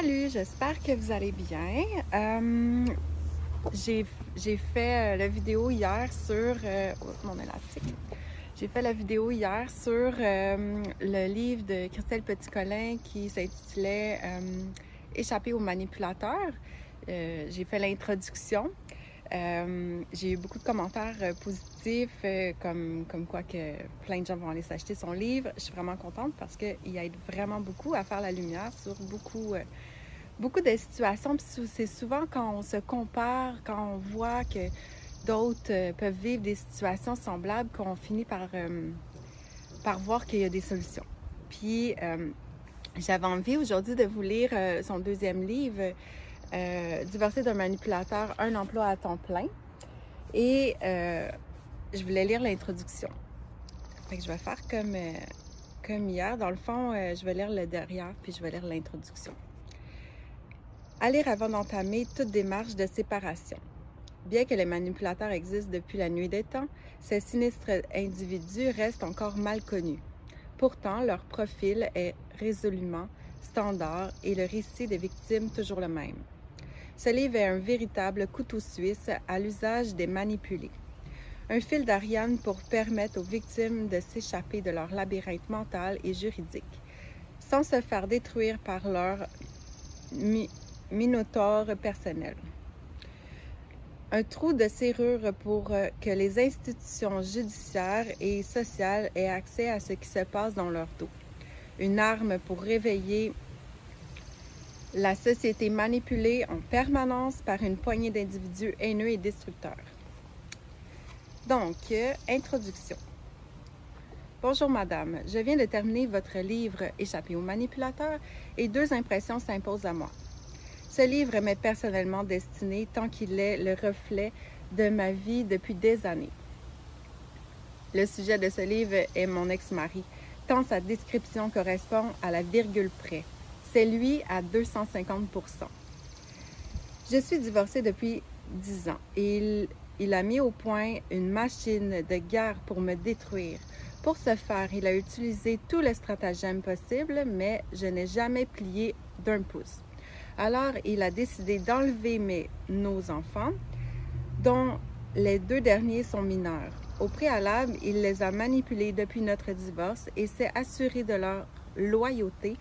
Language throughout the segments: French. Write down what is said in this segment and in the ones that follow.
Salut, j'espère que vous allez bien. Euh, j'ai fait euh, la vidéo hier sur euh, mon élastique. J'ai fait la vidéo hier sur le livre de Christelle Petit-Colin qui s'intitulait Échapper aux manipulateurs. j'ai fait l'introduction. j'ai eu beaucoup de commentaires positifs, comme, comme quoi que plein de gens vont aller s'acheter son livre. Je suis vraiment contente parce qu'il aide vraiment beaucoup à faire la lumière sur beaucoup beaucoup de situations. C'est souvent quand on se compare, quand on voit que d'autres euh, peuvent vivre des situations semblables qu'on finit par, euh, par voir qu'il y a des solutions. Puis euh, j'avais envie aujourd'hui de vous lire son deuxième livre, Divorcer d'un manipulateur, un emploi à temps plein. Et je voulais lire l'introduction. Fait je vais faire comme, comme hier. Dans le fond, je vais lire le derrière, puis je vais lire l'introduction à lire avant d'entamer toute démarche de séparation. Bien que les manipulateurs existent depuis la nuit des temps, ces sinistres individus restent encore mal connus. Pourtant, leur profil est résolument standard et le récit des victimes toujours le même. Ce livre est un véritable couteau suisse à l'usage des manipulés. Un fil d'Ariane pour permettre aux victimes de s'échapper de leur labyrinthe mental et juridique, sans se faire détruire par leur minotaure personnel. Un trou de serrure pour euh, que les institutions judiciaires et sociales aient accès à ce qui se passe dans leur dos. Une arme pour réveiller la société manipulée en permanence par une poignée d'individus haineux et destructeurs. Donc, euh, introduction. Bonjour madame, je viens de terminer votre livre Échapper aux manipulateurs et deux impressions s'imposent à moi. Ce livre m'est personnellement destiné tant qu'il est le reflet de ma vie depuis des années. Le sujet de ce livre est mon ex-mari, tant sa description correspond à la virgule près. C'est lui à 250% Je suis divorcée depuis 10 ans et il, il a mis au point une machine de guerre pour me détruire. Pour ce faire, il a utilisé tous les stratagèmes possibles, mais je n'ai jamais plié d'un pouce. Alors, il a décidé d'enlever nos enfants, dont les deux derniers sont mineurs. Au préalable, il les a manipulés depuis notre divorce et s'est assuré de leur loyauté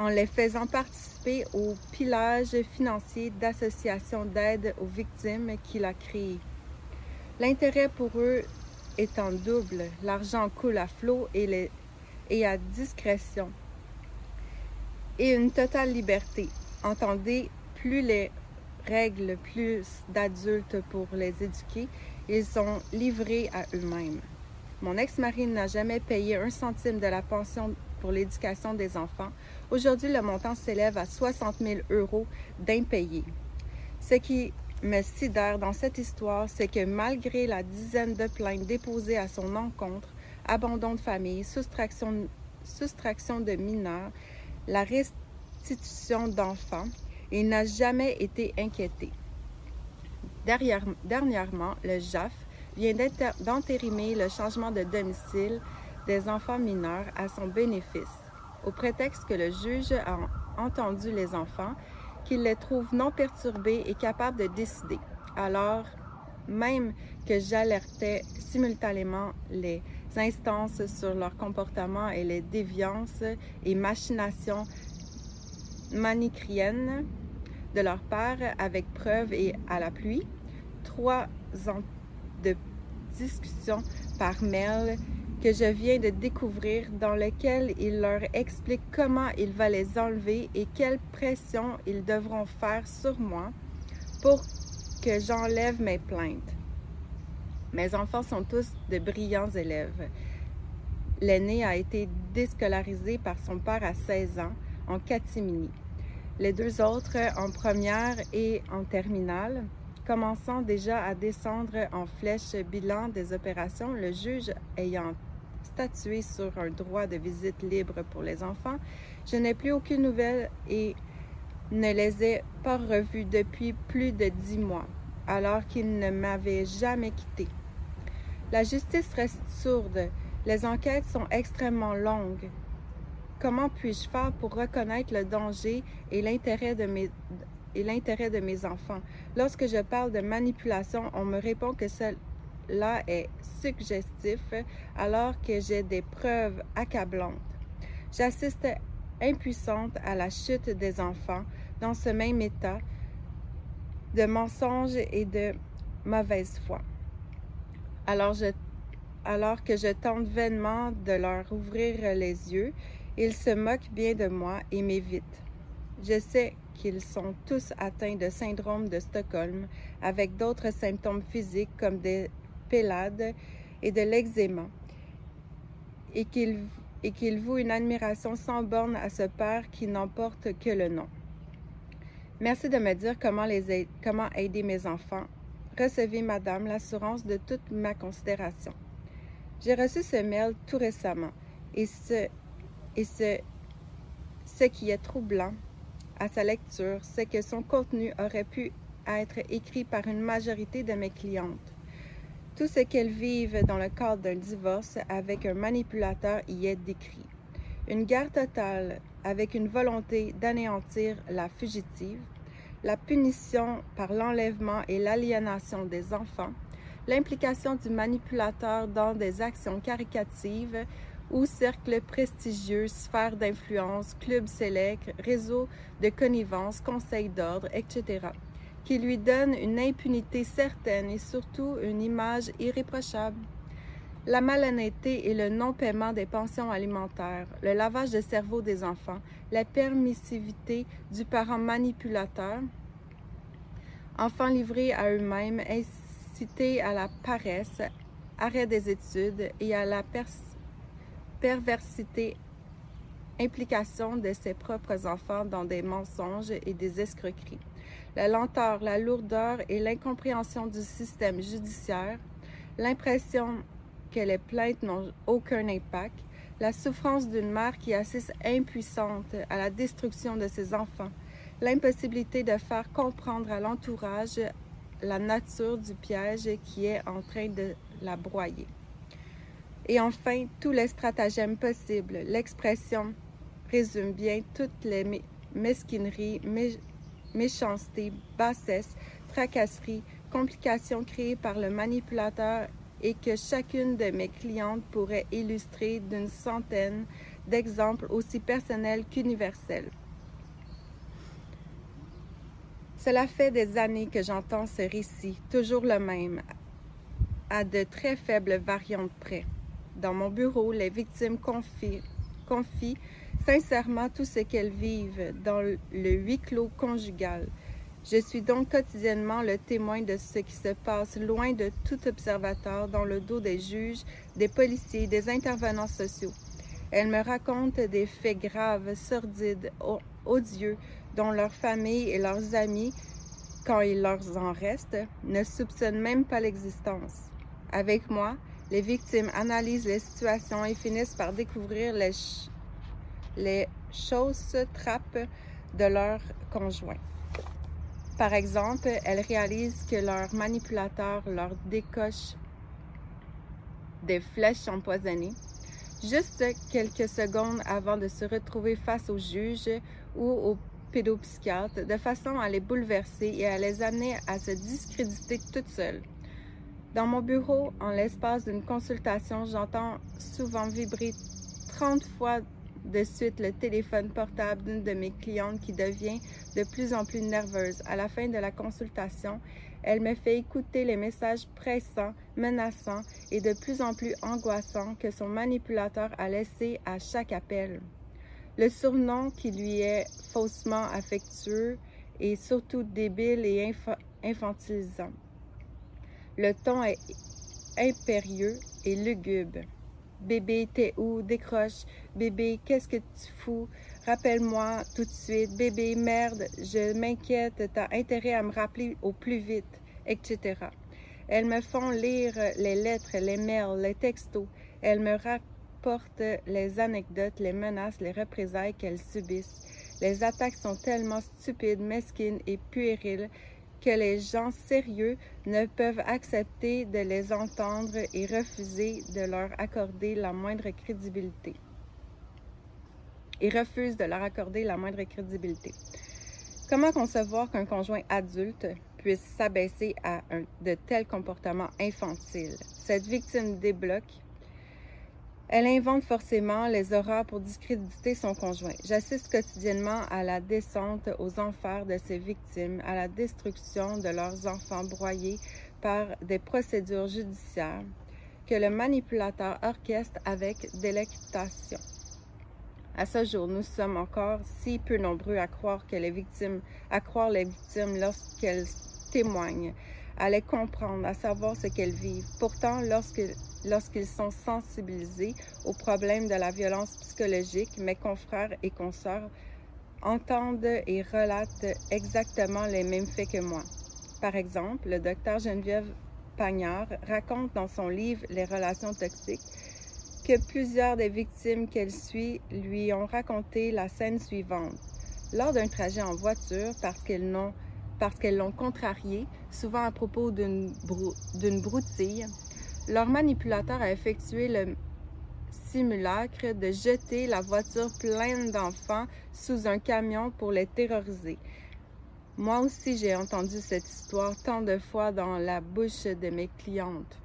en les faisant participer au pillage financier d'associations d'aide aux victimes qu'il a créé. L'intérêt pour eux étant double, l'argent coule à flot et, et à discrétion et une totale liberté. Entendez, plus les règles plus d'adultes pour les éduquer, ils sont livrés à eux-mêmes. Mon ex-mari n'a jamais payé un centime de la pension pour l'éducation des enfants. Aujourd'hui, le montant s'élève à 60 000 euros d'impayés. Ce qui me sidère dans cette histoire, c'est que malgré la dizaine de plaintes déposées à son encontre, abandon de famille, soustraction, de mineurs, la restitution d'enfants et n'a jamais été inquiété. dernièrement, le JAF vient d'entérimer le changement de domicile des enfants mineurs à son bénéfice, au prétexte que le juge a entendu les enfants, qu'il les trouve non perturbés et capables de décider. Alors, même que j'alertais simultanément les instances sur leur comportement et les déviances et machinations manicriennes de leur part avec preuve et à la pluie. Trois ans de discussions par mail que je viens de découvrir dans lesquelles il leur explique comment il va les enlever et quelle pression ils devront faire sur moi pour que j'enlève mes plaintes. Mes enfants sont tous de brillants élèves. L'aîné a été déscolarisé par son père à 16 ans en catimini. Les deux autres en première et en terminale. Commençant déjà à descendre en flèche bilan des opérations, le juge ayant statué sur un droit de visite libre pour les enfants, je n'ai plus aucune nouvelle et ne les ai pas revus depuis plus de dix mois, alors qu'ils ne m'avaient jamais quitté. La justice reste sourde. Les enquêtes sont extrêmement longues. Comment puis-je faire pour reconnaître le danger et l'intérêt de mes et l'intérêt de mes enfants? Lorsque je parle de manipulation, on me répond que cela est suggestif alors que j'ai des preuves accablantes. J'assiste impuissante à la chute des enfants dans ce même état de mensonge et de mauvaise foi. Alors, alors que je tente vainement de leur ouvrir les yeux, ils se moquent bien de moi et m'évitent. Je sais qu'ils sont tous atteints de syndrome de Stockholm avec d'autres symptômes physiques comme des et de l'eczéma et qu'ils et qu'il vouent une admiration sans borne à ce Père qui n'emporte que le nom. Merci de me dire comment, les comment aider mes enfants. Recevez, Madame, l'assurance de toute ma considération. J'ai reçu ce mail tout récemment et ce, et ce, ce qui est troublant à sa lecture, c'est que son contenu aurait pu être écrit par une majorité de mes clientes. Tout ce qu'elles vivent dans le cadre d'un divorce avec un manipulateur y est décrit. Une guerre totale avec une volonté d'anéantir la fugitive, la punition par l'enlèvement et l'aliénation des enfants, l'implication du manipulateur dans des actions caricatives ou cercles prestigieux, sphères d'influence, clubs sélects, réseaux de connivence, conseils d'ordre, etc qui lui donne une impunité certaine et surtout une image irréprochable. La malhonnêteté et le non-paiement des pensions alimentaires, le lavage de cerveau des enfants, la permissivité du parent manipulateur, enfants livrés à eux-mêmes, incités à la paresse, arrêt des études et à la perversité, implication de ses propres enfants dans des mensonges et des escroqueries la lenteur, la lourdeur et l'incompréhension du système judiciaire, l'impression que les plaintes n'ont aucun impact, la souffrance d'une mère qui assiste impuissante à la destruction de ses enfants, l'impossibilité de faire comprendre à l'entourage la nature du piège qui est en train de la broyer. Et enfin, tous les stratagèmes possibles. L'expression résume bien toutes les mesquineries, méchanceté, bassesse, tracasserie, complications créées par le manipulateur et que chacune de mes clientes pourrait illustrer d'une centaine d'exemples aussi personnels qu'universels. Cela fait des années que j'entends ce récit, toujours le même, à de très faibles variantes près. Dans mon bureau, les victimes confient, confient sincèrement tout ce qu'elles vivent dans le huis clos conjugal. Je suis donc quotidiennement le témoin de ce qui se passe loin de tout observateur dans le dos des juges, des policiers, des intervenants sociaux. Elles me racontent des faits graves, sordides, odieux, dont leurs familles et leurs amis, quand il leur en reste, ne soupçonnent même pas l'existence. Avec moi, les victimes analysent les situations et finissent par découvrir les, les choses trappes de leur conjoint. Par exemple, elles réalisent que leur manipulateur leur décoche des flèches empoisonnées juste quelques secondes avant de se retrouver face au juge ou au pédopsychiatre de façon à les bouleverser et à les amener à se discréditer toutes seules. Dans mon bureau, en l'espace d'une consultation, j'entends souvent vibrer 30 fois de suite le téléphone portable d'une de mes clientes qui devient de plus en plus nerveuse. À la fin de la consultation, elle me fait écouter les messages pressants, menaçants et de plus en plus angoissants que son manipulateur a laissés à chaque appel. Le surnom qui lui est faussement affectueux et surtout débile et infantilisant. Le ton est impérieux et lugubre. Bébé, t'es où? Décroche. Bébé, qu'est-ce que tu fous? Rappelle-moi tout de suite. Bébé, merde, je m'inquiète. T'as intérêt à me rappeler au plus vite, etc. Elles me font lire les lettres, les mails, les textos. Elles me rapportent les anecdotes, les menaces, les représailles qu'elles subissent. Les attaques sont tellement stupides, mesquines et puériles que les gens sérieux ne peuvent accepter de les entendre et refuser de leur accorder la moindre crédibilité. Et refuse de leur accorder la moindre crédibilité. Comment concevoir qu'un conjoint adulte puisse s'abaisser à de tels comportements infantiles? Cette victime débloque elle invente forcément les horreurs pour discréditer son conjoint. J'assiste quotidiennement à la descente aux enfers de ces victimes, à la destruction de leurs enfants broyés par des procédures judiciaires que le manipulateur orchestre avec délectation. À ce jour, nous sommes encore si peu nombreux à croire que les victimes, à croire les victimes lorsqu'elles témoignent, à les comprendre, à savoir ce qu'elles vivent. Pourtant, lorsque lorsqu'ils sont sensibilisés aux problèmes de la violence psychologique, mes confrères et consoeurs entendent et relatent exactement les mêmes faits que moi. Par exemple, le docteur Geneviève Pagnard raconte dans son livre Les relations toxiques que plusieurs des victimes qu'elle suit lui ont raconté la scène suivante. Lors d'un trajet en voiture, parce qu'elles l'ont parce qu'elles l'ont contrarié, souvent à propos d'une broutille, leur manipulateur a effectué le simulacre de jeter la voiture pleine d'enfants sous un camion pour les terroriser. Moi aussi, j'ai entendu cette histoire tant de fois dans la bouche de mes clientes.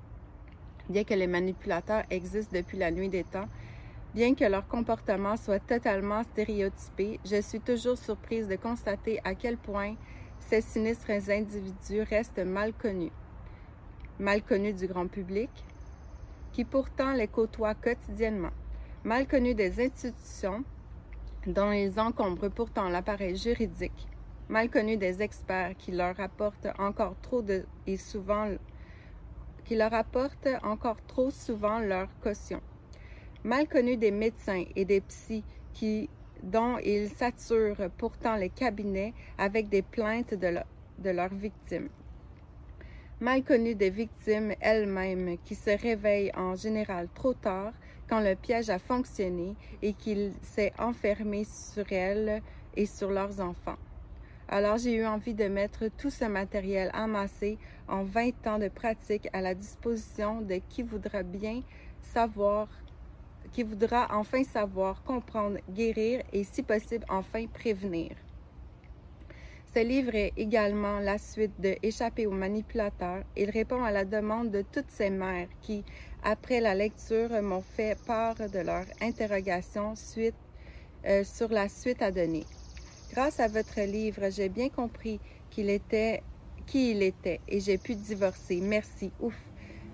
Bien que les manipulateurs existent depuis la nuit des temps, bien que leur comportement soit totalement stéréotypé, je suis toujours surprise de constater à quel point ces sinistres individus restent mal connus. Mal connus du grand public, qui pourtant les côtoient quotidiennement, mal connus des institutions dont ils encombrent pourtant l'appareil juridique, mal connus des experts qui leur apportent encore trop de et souvent qui leur apportent encore trop souvent leur caution, mal connus des médecins et des psys qui dont ils saturent pourtant les cabinets avec des plaintes de, de leurs victimes mal connues des victimes elles-mêmes qui se réveillent en général trop tard quand le piège a fonctionné et qu'il s'est enfermé sur elles et sur leurs enfants. Alors j'ai eu envie de mettre tout ce matériel amassé en 20 ans de pratique à la disposition de qui voudra bien savoir, qui voudra enfin savoir, comprendre, guérir et si possible enfin prévenir. Ce livre est également la suite de Échapper aux manipulateurs. Il répond à la demande de toutes ces mères qui, après la lecture, m'ont fait part de leur interrogation suite, euh, sur la suite à donner. Grâce à votre livre, j'ai bien compris qui il était et j'ai pu divorcer. Merci. Ouf.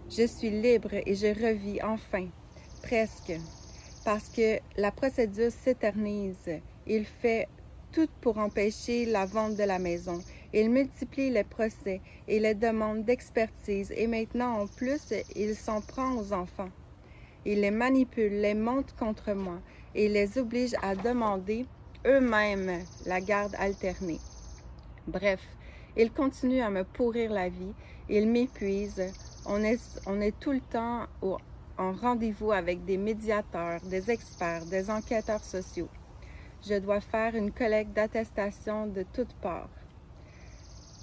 Je suis libre et je revis enfin. Presque. Parce que la procédure s'éternise. Il fait tout pour empêcher la vente de la maison. Il multiplie les procès et les demandes d'expertise et maintenant en plus il s'en prend aux enfants. Il les manipule, les monte contre moi et les oblige à demander eux-mêmes la garde alternée. Bref, il continue à me pourrir la vie, il m'épuise. On est, on est tout le temps en rendez-vous avec des médiateurs, des experts, des enquêteurs sociaux. Je dois faire une collecte d'attestation de toutes parts.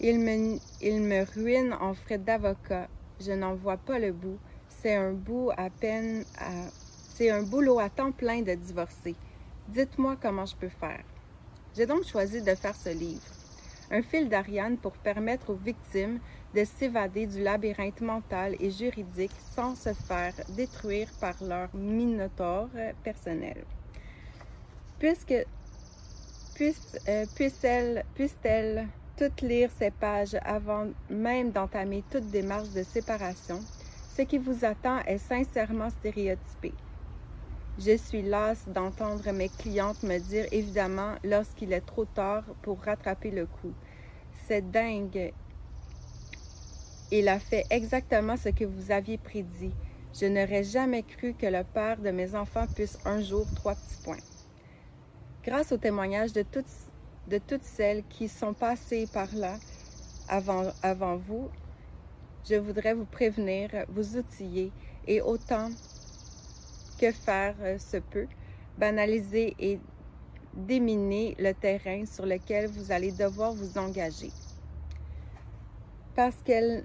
Il me, il me ruine en frais d'avocat. Je n'en vois pas le bout. C'est un bout à peine. C'est un boulot à temps plein de divorcer. Dites-moi comment je peux faire. J'ai donc choisi de faire ce livre. Un fil d'Ariane pour permettre aux victimes de s'évader du labyrinthe mental et juridique sans se faire détruire par leur minotaure personnel puisque puisse, euh, puisse-elle puisse toutes lire ces pages avant même d'entamer toute démarche de séparation, ce qui vous attend est sincèrement stéréotypé. Je suis lasse d'entendre mes clientes me dire évidemment lorsqu'il est trop tard pour rattraper le coup. C'est dingue. Il a fait exactement ce que vous aviez prédit. Je n'aurais jamais cru que le père de mes enfants puisse un jour trois petits points. Grâce au témoignage de toutes, de toutes celles qui sont passées par là avant, avant vous, je voudrais vous prévenir, vous outiller et autant que faire se peut, banaliser et déminer le terrain sur lequel vous allez devoir vous engager. Parce qu'elle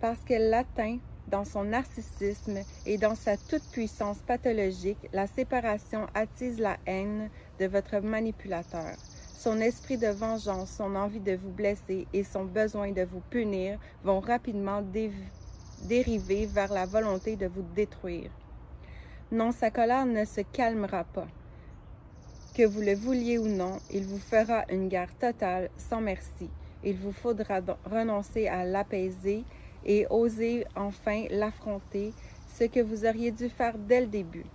parce atteint dans son narcissisme et dans sa toute-puissance pathologique, la séparation attise la haine de votre manipulateur. Son esprit de vengeance, son envie de vous blesser et son besoin de vous punir vont rapidement dériver vers la volonté de vous détruire. Non, sa colère ne se calmera pas. Que vous le vouliez ou non, il vous fera une guerre totale sans merci. Il vous faudra renoncer à l'apaiser et oser enfin l'affronter, ce que vous auriez dû faire dès le début.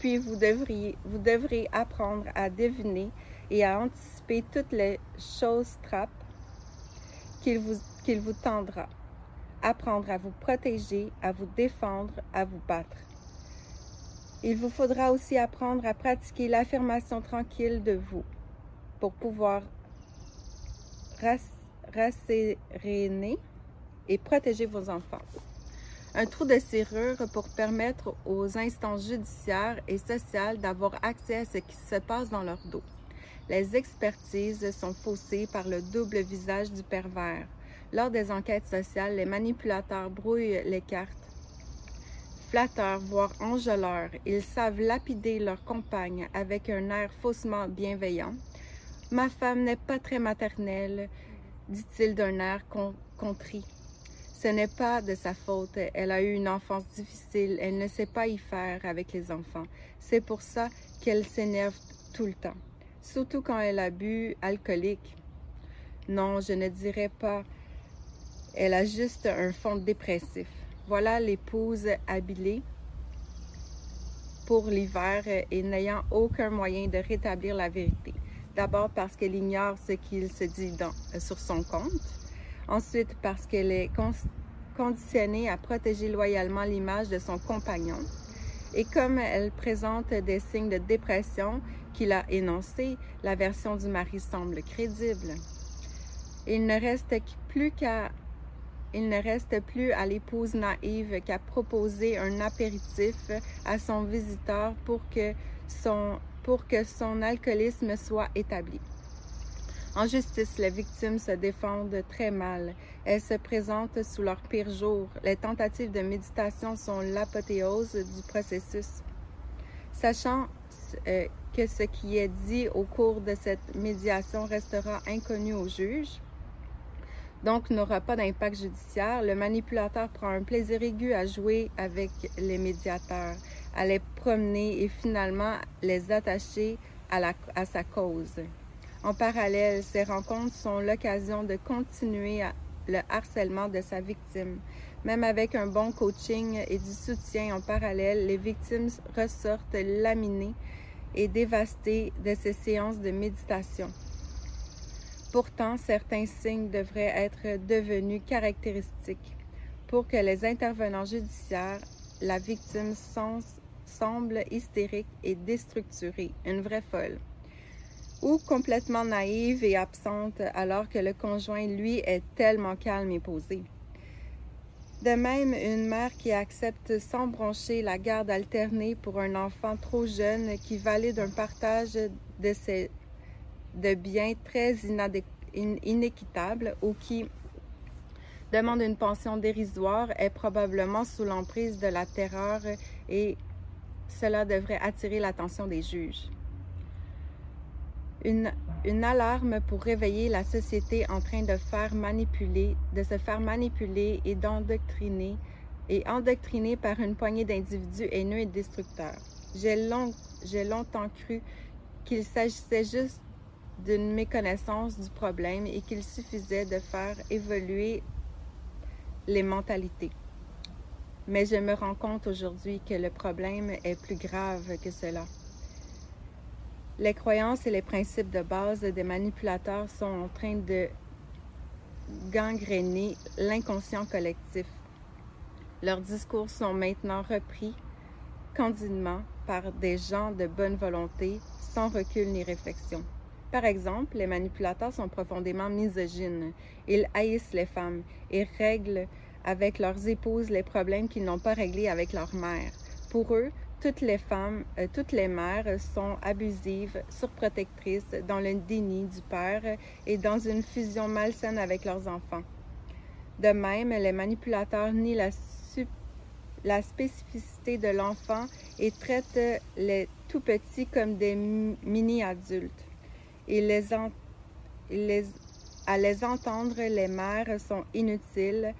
Puis vous devriez, devrez apprendre à deviner et à anticiper toutes les choses trappes qu'il vous tendra apprendre à vous protéger, à vous défendre, à vous battre. Il vous faudra aussi apprendre à pratiquer l'affirmation tranquille de vous pour pouvoir rasséréner et protéger vos enfants. Un trou de serrure pour permettre aux instances judiciaires et sociales d'avoir accès à ce qui se passe dans leur dos. Les expertises sont faussées par le double visage du pervers. Lors des enquêtes sociales, les manipulateurs brouillent les cartes. Flatteurs, voire enjôleurs, ils savent lapider leur compagne avec un air faussement bienveillant. Ma femme n'est pas très maternelle, dit-il d'un air contrit. Ce n'est pas de sa faute. Elle a eu une enfance difficile. Elle ne sait pas y faire avec les enfants. C'est pour ça qu'elle s'énerve tout le temps. Surtout quand elle a bu alcoolique. Non, je ne dirais pas elle a juste un fond dépressif. Voilà l'épouse habilée pour l'hiver et n'ayant aucun moyen de rétablir la vérité. D'abord parce qu'elle ignore ce qu'il se dit sur son compte. Ensuite parce qu'elle est conditionnée à protéger loyalement l'image de son compagnon. Et comme elle présente des signes de dépression qu'il a énoncés, la version du mari semble crédible. Il ne reste plus qu'à il ne reste plus à l'épouse naïve qu'à proposer un apéritif à son visiteur pour que son, pour que son alcoolisme soit établi. En justice, les victimes se défendent très mal. Elles se présentent sous leur pire jour. Les tentatives de méditation sont l'apothéose du processus. Sachant euh, que ce qui est dit au cours de cette médiation restera inconnu au juge, donc n'aura pas d'impact judiciaire. Le manipulateur prend un plaisir aigu à jouer avec les médiateurs, à les promener et finalement les attacher à, sa cause. En parallèle, ces rencontres sont l'occasion de continuer le harcèlement de sa victime. Même avec un bon coaching et du soutien en parallèle, les victimes ressortent laminées et dévastées de ces séances de méditation. Pourtant, certains signes devraient être devenus caractéristiques pour que les intervenants judiciaires, la victime semble hystérique et déstructurée, une vraie folle, ou complètement naïve et absente alors que le conjoint, lui, est tellement calme et posé. De même, une mère qui accepte sans broncher la garde alternée pour un enfant trop jeune qui valide un partage de ses de biens très inéquitables ou qui demande une pension dérisoire est probablement sous l'emprise de la terreur et cela devrait attirer l'attention des juges. Une, une, alarme pour réveiller la société en train de faire manipuler, de se faire manipuler et d'endoctriner et endoctriner par une poignée d'individus haineux et destructeurs. J'ai long, longtemps cru qu'il s'agissait juste d'une méconnaissance du problème et qu'il suffisait de faire évoluer les mentalités. Mais je me rends compte aujourd'hui que le problème est plus grave que cela. Les croyances et les principes de base des manipulateurs sont en train de gangréner l'inconscient collectif. Leurs discours sont maintenant repris candidement par des gens de bonne volonté, sans recul ni réflexion. Par exemple, les manipulateurs sont profondément misogynes. Ils haïssent les femmes et règlent avec leurs épouses les problèmes qu'ils n'ont pas réglés avec leur mère. Pour eux, toutes les femmes, euh, toutes les mères sont abusives, surprotectrices, dans le déni du père et dans une fusion malsaine avec leurs enfants. De même, les manipulateurs nient la, spécificité de l'enfant et traitent les tout petits comme des mini-adultes. Les, à les entendre, les mères sont inutiles,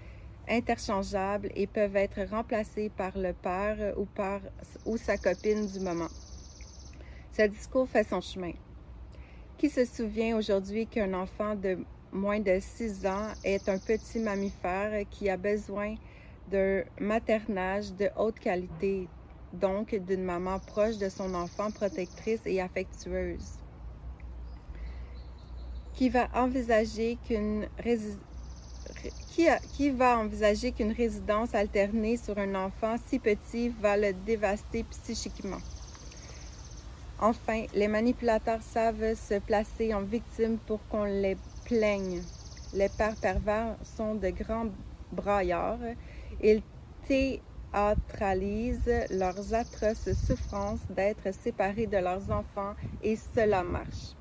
interchangeables et peuvent être remplacées par le père ou, par, ou sa copine du moment. Ce discours fait son chemin. Qui se souvient aujourd'hui qu'un enfant de moins de 6 ans est un petit mammifère qui a besoin d'un maternage de haute qualité, donc d'une maman proche de son enfant, protectrice et affectueuse, qui va envisager qu'une qui, qui, va envisager qu'une résidence alternée sur un enfant si petit va le dévaster psychiquement. Enfin, les manipulateurs savent se placer en victime pour qu'on les plaigne. Les pères pervers sont de grands braillards. Ils théâtralisent leurs atroces souffrances d'être séparés de leurs enfants et cela marche.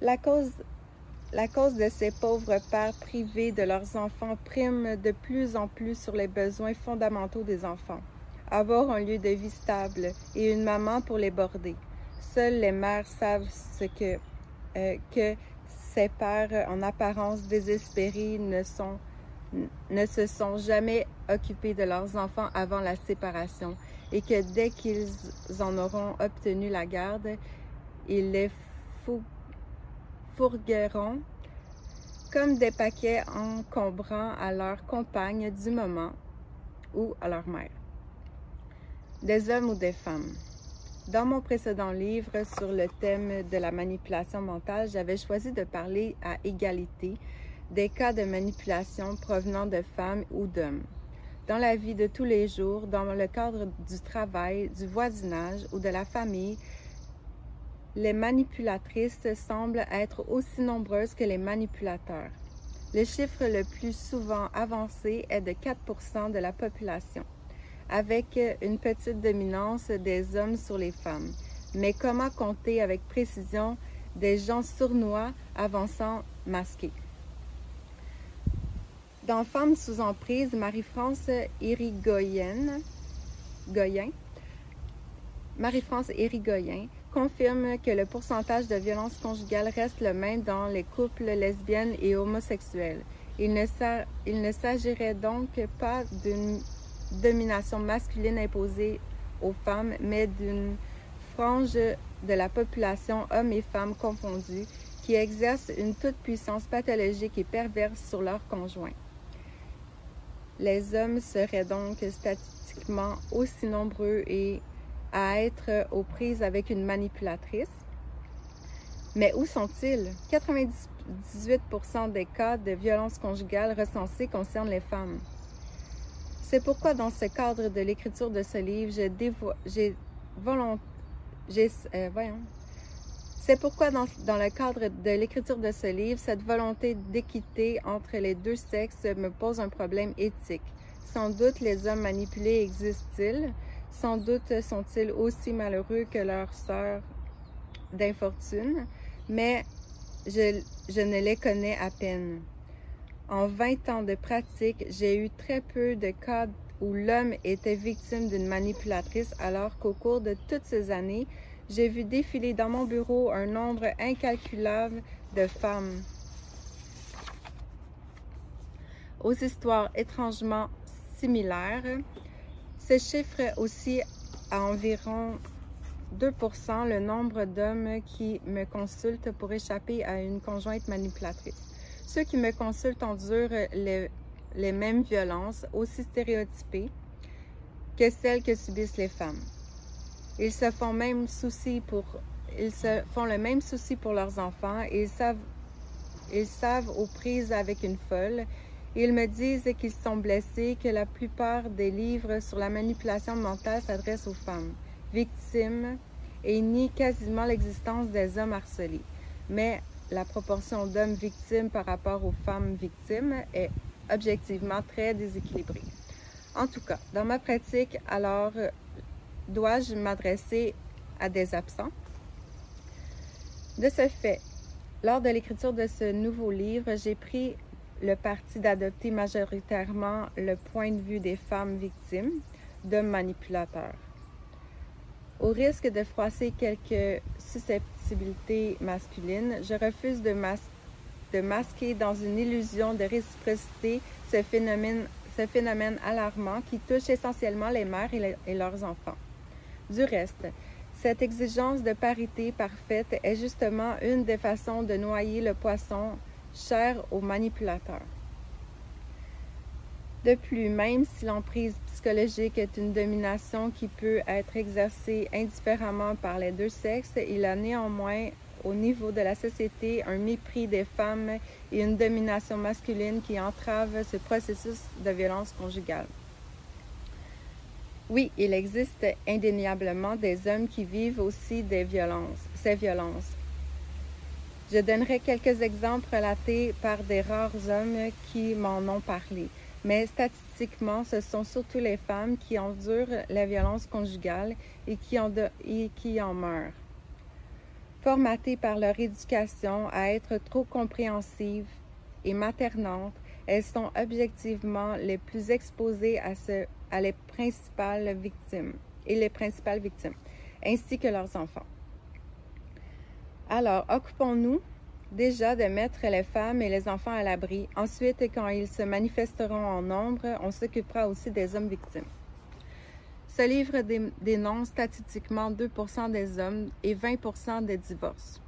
La cause, la cause de ces pauvres pères privés de leurs enfants prime de plus en plus sur les besoins fondamentaux des enfants. Avoir un lieu de vie stable et une maman pour les border. Seules les mères savent ce que, euh, que ces pères en apparence désespérés ne, sont, ne se sont jamais occupés de leurs enfants avant la séparation et que dès qu'ils en auront obtenu la garde, ils les fourgueront comme des paquets encombrants à leur compagne du moment ou à leur mère. Des hommes ou des femmes. Dans mon précédent livre sur le thème de la manipulation mentale, j'avais choisi de parler à égalité des cas de manipulation provenant de femmes ou d'hommes. Dans la vie de tous les jours, dans le cadre du travail, du voisinage ou de la famille, les manipulatrices semblent être aussi nombreuses que les manipulateurs. Le chiffre le plus souvent avancé est de 4% de la population avec une petite dominance des hommes sur les femmes. Mais comment compter avec précision des gens sournois avançant masqués? Dans Femmes sous emprise, Marie-France Irigoyen, Marie-France confirme que le pourcentage de violences conjugales reste le même dans les couples lesbiennes et homosexuels. Il ne s'agirait donc pas d'une domination masculine imposée aux femmes, mais d'une frange de la population, hommes et femmes confondus, qui exerce une toute-puissance pathologique et perverse sur leurs conjoints. Les hommes seraient donc statistiquement aussi nombreux et à être aux prises avec une manipulatrice. Mais où sont-ils? 98% des cas de violence conjugale recensés concernent les femmes. C'est pourquoi dans ce cadre de l'écriture de ce livre, j'ai euh, C'est pourquoi dans, dans, le cadre de l'écriture de ce livre, cette volonté d'équité entre les deux sexes me pose un problème éthique. Sans doute les hommes manipulés existent-ils? Sans doute sont-ils aussi malheureux que leurs sœurs d'infortune, mais je, je ne les connais à peine. En 20 ans de pratique, j'ai eu très peu de cas où l'homme était victime d'une manipulatrice alors qu'au cours de toutes ces années, j'ai vu défiler dans mon bureau un nombre incalculable de femmes. Aux histoires étrangement similaires, ce chiffre aussi à environ 2 le nombre d'hommes qui me consultent pour échapper à une conjointe manipulatrice. Ceux qui me consultent endurent les, les mêmes violences, aussi stéréotypées que celles que subissent les femmes. Ils se font même souci pour ils se font le même souci pour leurs enfants et ils savent ils savent aux prises avec une folle. Ils me disent qu'ils sont blessés, que la plupart des livres sur la manipulation mentale s'adressent aux femmes, victimes, et nient quasiment l'existence des hommes harcelés. Mais la proportion d'hommes victimes par rapport aux femmes victimes est objectivement très déséquilibrée. En tout cas, dans ma pratique, alors, dois-je m'adresser à des absents? De ce fait, lors de l'écriture de ce nouveau livre, j'ai pris le parti d'adopter majoritairement le point de vue des femmes victimes d'hommes manipulateurs. Au risque de froisser quelques susceptibilités masculines, je refuse de, de masquer dans une illusion de réciprocité ce phénomène, ce phénomène alarmant qui touche essentiellement les mères et leurs enfants. Du reste, cette exigence de parité parfaite est justement une des façons de noyer le poisson cher aux manipulateurs. De plus, même si l'emprise psychologique est une domination qui peut être exercée indifféremment par les deux sexes, il a néanmoins au niveau de la société un mépris des femmes et une domination masculine qui entravent ce processus de violence conjugale. Oui, il existe indéniablement des hommes qui vivent aussi des violences, ces violences. Je donnerai quelques exemples relatés par des rares hommes qui m'en ont parlé mais statistiquement, ce sont surtout les femmes qui endurent la violence conjugale et qui en, meurent. Formatées par leur éducation à être trop compréhensives et maternantes, elles sont objectivement les plus exposées à, à les principales victimes et les principales victimes, ainsi que leurs enfants. Alors, occupons-nous déjà de mettre les femmes et les enfants à l'abri. Ensuite, quand ils se manifesteront en nombre, on s'occupera aussi des hommes victimes. Ce livre dénonce statistiquement 2% des hommes et 20% des divorces.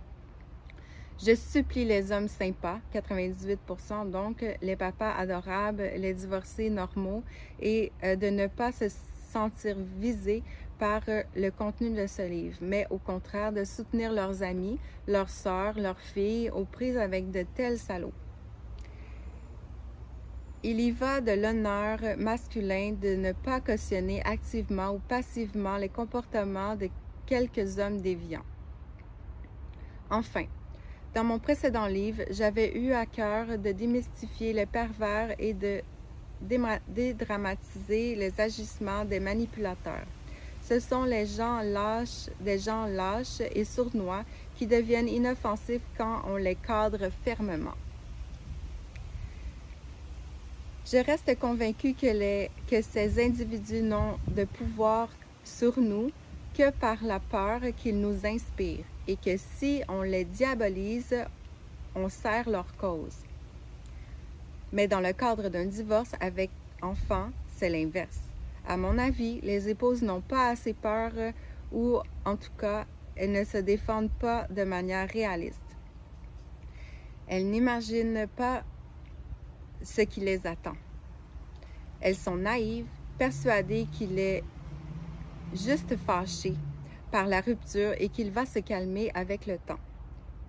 Je supplie les hommes sympas, 98% donc, les papas adorables, les divorcés normaux, et euh, de ne pas se sentir visés par euh, le contenu de ce livre, mais au contraire de soutenir leurs amis, leurs sœurs, leurs filles aux prises avec de tels salauds. Il y va de l'honneur masculin de ne pas cautionner activement ou passivement les comportements de quelques hommes déviants. Enfin, dans mon précédent livre, j'avais eu à cœur de démystifier les pervers et de dédramatiser les agissements des manipulateurs. Ce sont les gens lâches, des gens lâches et sournois qui deviennent inoffensifs quand on les cadre fermement. Je reste convaincue que, que ces individus n'ont de pouvoir sur nous que par la peur qu'ils nous inspirent et que si on les diabolise, on sert leur cause. Mais dans le cadre d'un divorce avec enfant, c'est l'inverse. À mon avis, les épouses n'ont pas assez peur ou, en tout cas, elles ne se défendent pas de manière réaliste. Elles n'imaginent pas ce qui les attend. Elles sont naïves, persuadées qu'il est juste fâché par la rupture et qu'il va se calmer avec le temps.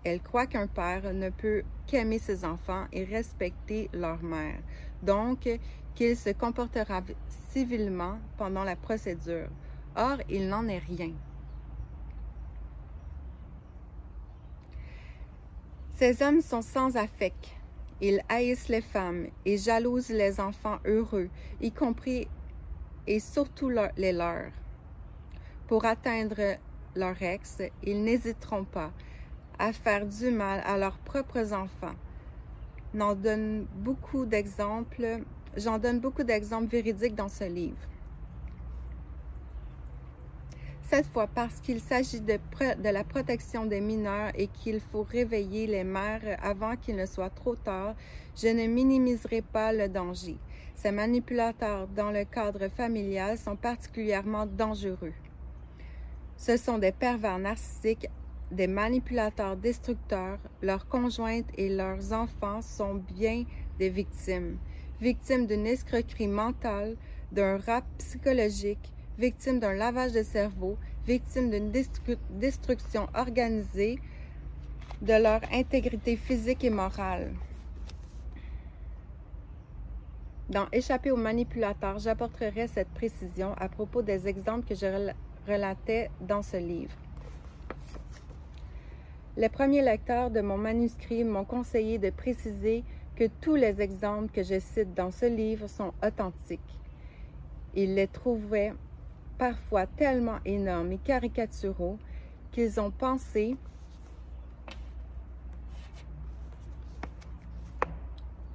Elles croient qu'un père ne peut qu'aimer ses enfants et respecter leur mère. Donc, qu'il se comportera civilement pendant la procédure. Or, il n'en est rien. Ces hommes sont sans affect. Ils haïssent les femmes et jalousent les enfants heureux, y compris et surtout les leurs. Pour atteindre leur ex, ils n'hésiteront pas à faire du mal à leurs propres enfants. N'en donne beaucoup d'exemples J'en donne beaucoup d'exemples véridiques dans ce livre. Cette fois, parce qu'il s'agit de, de, la protection des mineurs et qu'il faut réveiller les mères avant qu'il ne soit trop tard, je ne minimiserai pas le danger. Ces manipulateurs dans le cadre familial sont particulièrement dangereux. Ce sont des pervers narcissiques, des manipulateurs destructeurs. Leurs conjointes et leurs enfants sont bien des victimes victime d'une escroquerie mentale, d'un rap psychologique, victime d'un lavage de cerveau, victime d'une destruction organisée de leur intégrité physique et morale. Dans Échapper aux manipulateurs, j'apporterai cette précision à propos des exemples que je relatais dans ce livre. Les premiers lecteurs de mon manuscrit m'ont conseillé de préciser que tous les exemples que je cite dans ce livre sont authentiques. Ils les trouvaient parfois tellement énormes et caricaturaux qu'ils ont pensé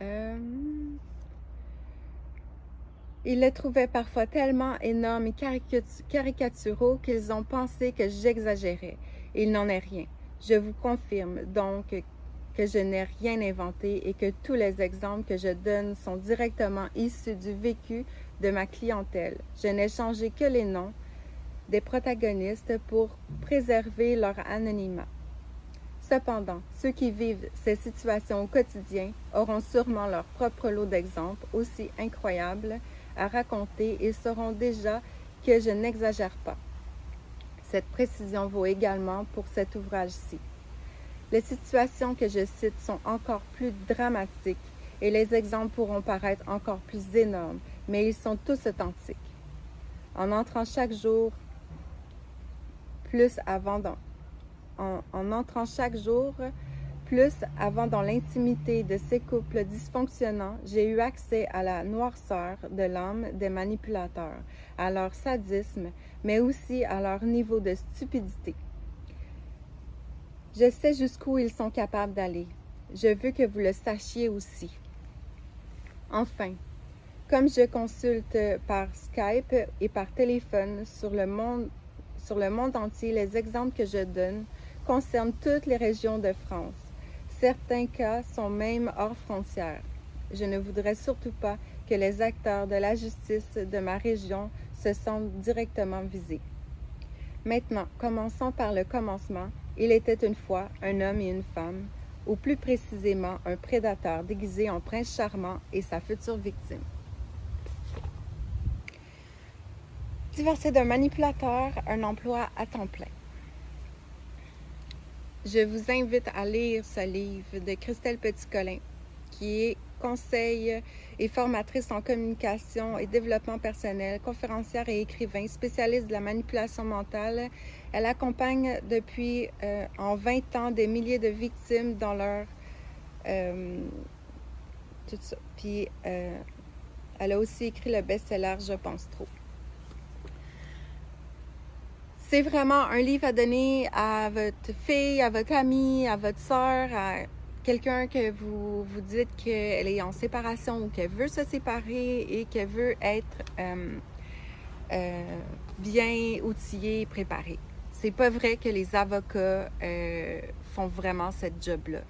Euh, ils le trouvaient parfois tellement énorme et caricaturaux qu'ils ont pensé que j'exagérais. Il n'en est rien. Je vous confirme donc que je n'ai rien inventé et que tous les exemples que je donne sont directement issus du vécu de ma clientèle. Je n'ai changé que les noms des protagonistes pour préserver leur anonymat. Cependant, ceux qui vivent ces situations au quotidien auront sûrement leur propre lot d'exemples aussi incroyables à raconter et sauront déjà que je n'exagère pas. Cette précision vaut également pour cet ouvrage-ci. Les situations que je cite sont encore plus dramatiques et les exemples pourront paraître encore plus énormes, mais ils sont tous authentiques. En entrant chaque jour plus avant en, en entrant chaque jour plus avant dans l'intimité de ces couples dysfonctionnants, j'ai eu accès à la noirceur de l'âme des manipulateurs, à leur sadisme, mais aussi à leur niveau de stupidité. Je sais jusqu'où ils sont capables d'aller. Je veux que vous le sachiez aussi. Enfin, comme je consulte par Skype et par téléphone sur le monde, sur le monde entier, les exemples que je donne concernent toutes les régions de France. Certains cas sont même hors frontières. Je ne voudrais surtout pas que les acteurs de la justice de ma région se sentent directement visés. Maintenant, commençons par le commencement. Il était une fois un homme et une femme, ou plus précisément un prédateur déguisé en prince charmant et sa future victime. Divorcé d'un manipulateur, un emploi à temps plein. Je vous invite à lire ce livre de Christelle Petit-Colin, qui est conseil et formatrice en communication et développement personnel, conférencière et écrivain, spécialiste de la manipulation mentale. Elle accompagne depuis euh, en 20 ans des milliers de victimes dans leur... Euh, tout ça. Puis, euh, elle a aussi écrit le best-seller Je pense trop. C'est vraiment un livre à donner à votre fille, à votre amie, à votre soeur, à quelqu'un que vous vous dites qu'elle est en séparation ou qu'elle veut se séparer et qu'elle veut être euh, euh, bien outillée et préparée. C'est pas vrai que les avocats euh, font vraiment cette job-là.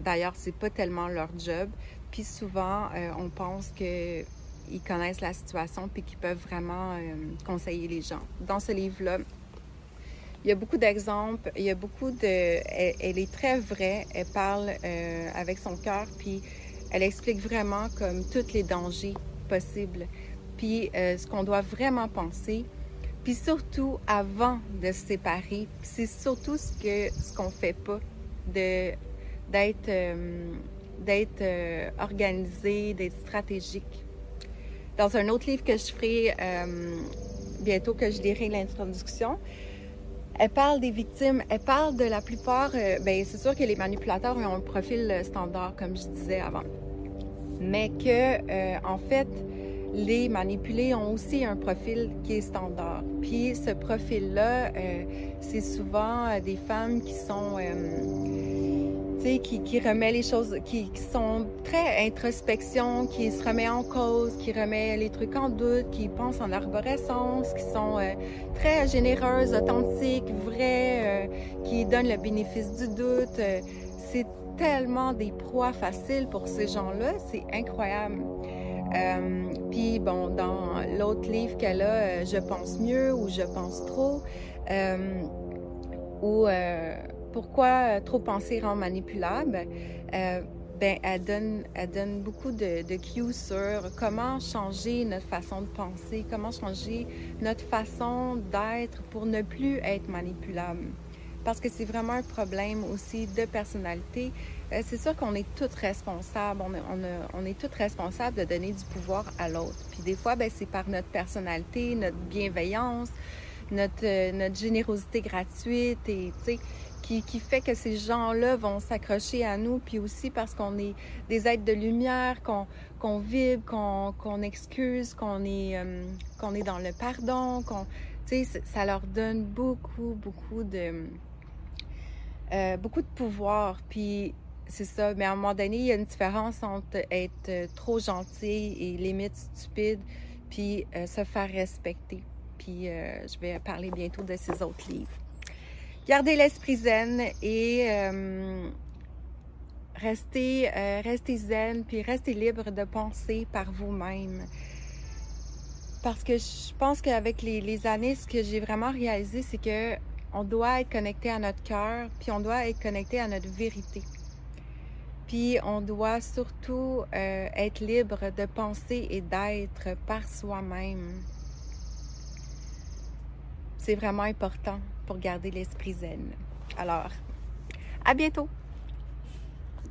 D'ailleurs, c'est pas tellement leur job. Puis souvent, on pense que ils connaissent la situation puis qu'ils peuvent vraiment euh, conseiller les gens. Dans ce livre-là, il y a beaucoup d'exemples, il y a beaucoup de... Elle, est très vraie, elle parle euh, avec son cœur, puis elle explique vraiment comme tous les dangers possibles, puis euh, ce qu'on doit vraiment penser, puis surtout avant de se séparer, c'est surtout ce que ce qu'on fait pas, de d'être d'être organisé, d'être stratégique dans un autre livre que je ferai euh, bientôt, que je lirai l'introduction, elle parle des victimes, elle parle de la plupart, euh, ben c'est sûr que les manipulateurs ont un profil standard, comme je disais avant. Mais que, euh, en fait, les manipulés ont aussi un profil qui est standard. Puis ce profil-là, c'est souvent des femmes qui sont qui, remet les choses, qui, sont très introspection, qui se remet en cause, qui remet les trucs en doute, qui pense en arborescence, qui sont euh, très généreuses, authentiques, vraies, euh, qui donnent le bénéfice du doute. Euh, c'est tellement des proies faciles pour ces gens-là, c'est incroyable. Puis bon, dans l'autre livre qu'elle a, Je pense mieux ou Je pense trop, où pourquoi euh, trop penser rend manipulable? Euh, ben, elle donne, elle donne beaucoup de, cues sur comment changer notre façon de penser, comment changer notre façon d'être pour ne plus être manipulable. Parce que c'est vraiment un problème aussi de personnalité. Euh, c'est sûr qu'on est toutes responsables, on, on, on est toutes responsables de donner du pouvoir à l'autre. Puis des fois, ben, c'est par notre personnalité, notre bienveillance, notre, notre générosité gratuite et, qui, fait que ces gens-là vont s'accrocher à nous, puis aussi parce qu'on est des êtres de lumière, qu'on vibre, qu'on excuse, qu'on est, euh, qu'on est dans le pardon, ça leur donne beaucoup, beaucoup de, euh, beaucoup de pouvoir. Puis c'est ça. Mais à un moment donné, il y a une différence entre être trop gentil et limite stupide, puis se faire respecter. Puis je vais parler bientôt de ces autres livres. Gardez l'esprit zen et restez, restez zen, puis restez libre de penser par vous-même. Parce que je pense qu'avec les, années, ce que j'ai vraiment réalisé, c'est que on doit être connecté à notre cœur, puis on doit être connecté à notre vérité. Puis on doit surtout euh, être libre de penser et d'être par soi-même. C'est vraiment important pour garder l'esprit zen. Alors, à bientôt!